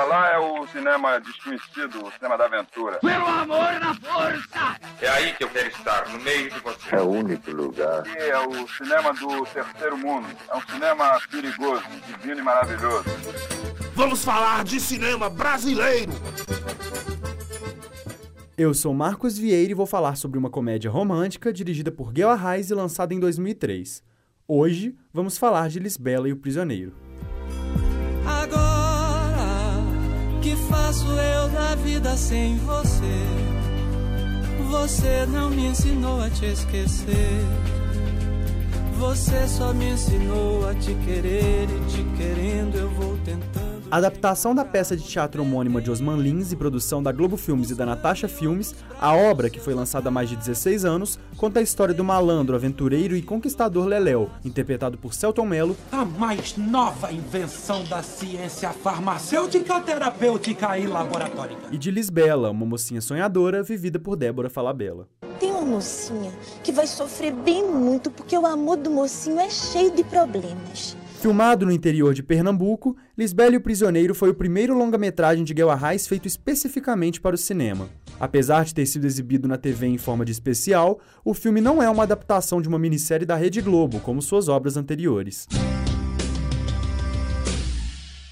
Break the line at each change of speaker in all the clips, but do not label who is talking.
Pra lá é o cinema desconhecido, o cinema da aventura.
Pelo amor na força!
É aí que eu quero estar, no meio de você.
É o único lugar.
Aqui é o cinema do terceiro mundo. É um cinema perigoso, divino e maravilhoso.
Vamos falar de cinema brasileiro!
Eu sou Marcos Vieira e vou falar sobre uma comédia romântica dirigida por Guel Arraes e lançada em 2003. Hoje, vamos falar de Lisbela e o Prisioneiro.
Faço eu da vida sem você? Você não me ensinou a te esquecer. Você só me ensinou a te querer e te querendo eu vou tentando.
A adaptação da peça de teatro homônima de Osman Lins e produção da Globo Filmes e da Natasha Filmes, a obra, que foi lançada há mais de 16 anos, conta a história do malandro, aventureiro e conquistador Leléu, interpretado por Celton Mello,
A mais nova invenção da ciência farmacêutica, terapêutica e laboratórica.
e de Lisbela, uma mocinha sonhadora vivida por Débora Falabella.
Tem uma mocinha que vai sofrer bem muito porque o amor do mocinho é cheio de problemas.
Filmado no interior de Pernambuco, Lisbela e o Prisioneiro foi o primeiro longa-metragem de Guel Arraes feito especificamente para o cinema. Apesar de ter sido exibido na TV em forma de especial, o filme não é uma adaptação de uma minissérie da Rede Globo, como suas obras anteriores.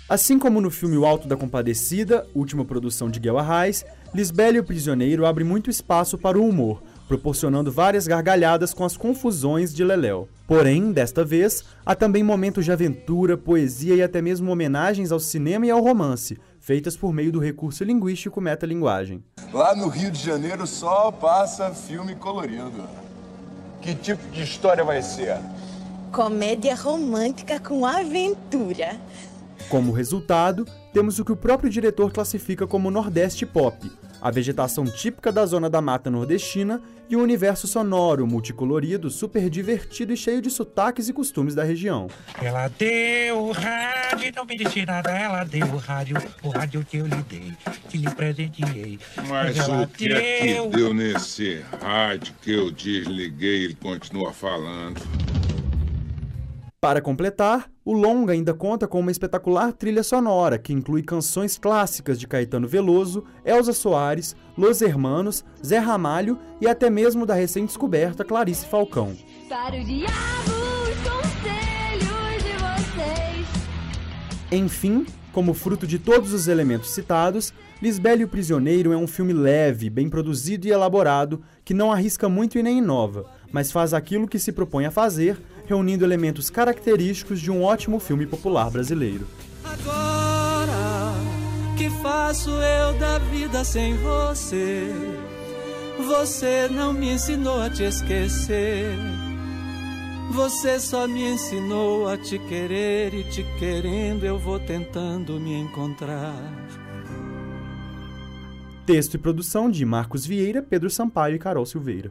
Assim como no filme O Alto da Compadecida, última produção de Guel Arraes, Lisbela e o Prisioneiro abre muito espaço para o humor, proporcionando várias gargalhadas com as confusões de Leléu. Porém, desta vez, há também momentos de aventura, poesia e até mesmo homenagens ao cinema e ao romance, feitas por meio do recurso linguístico metalinguagem.
Lá no Rio de Janeiro só passa filme colorido. Que tipo de história vai ser?
Comédia romântica com aventura.
Como resultado, temos o que o próprio diretor classifica como Nordeste Pop, a vegetação típica da zona da mata nordestina e um universo sonoro, multicolorido, super divertido e cheio de sotaques e costumes da região.
Ela deu o rádio, não me disse nada, ela deu o rádio, o rádio que eu lhe dei, que lhe presenteei.
Mas
Ela
o que é que
deu-
deu nesse rádio que eu desliguei e ele continua falando?
Para completar, o longa ainda conta com uma espetacular trilha sonora que inclui canções clássicas de Caetano Veloso, Elza Soares, Los Hermanos, Zé Ramalho e até mesmo da recém-descoberta Clarice Falcão. Enfim, como fruto de todos os elementos citados, Lisbela e o Prisioneiro é um filme leve, bem produzido e elaborado, que não arrisca muito e nem inova, mas faz aquilo que se propõe a fazer, reunindo elementos característicos de um ótimo filme popular brasileiro.
Agora, que faço eu da vida sem você? Você não me ensinou a te esquecer. Você só me ensinou a te querer e te querendo eu vou tentando me encontrar.
Texto e produção de Marcos Vieira, Pedro Sampaio e Carol Silveira.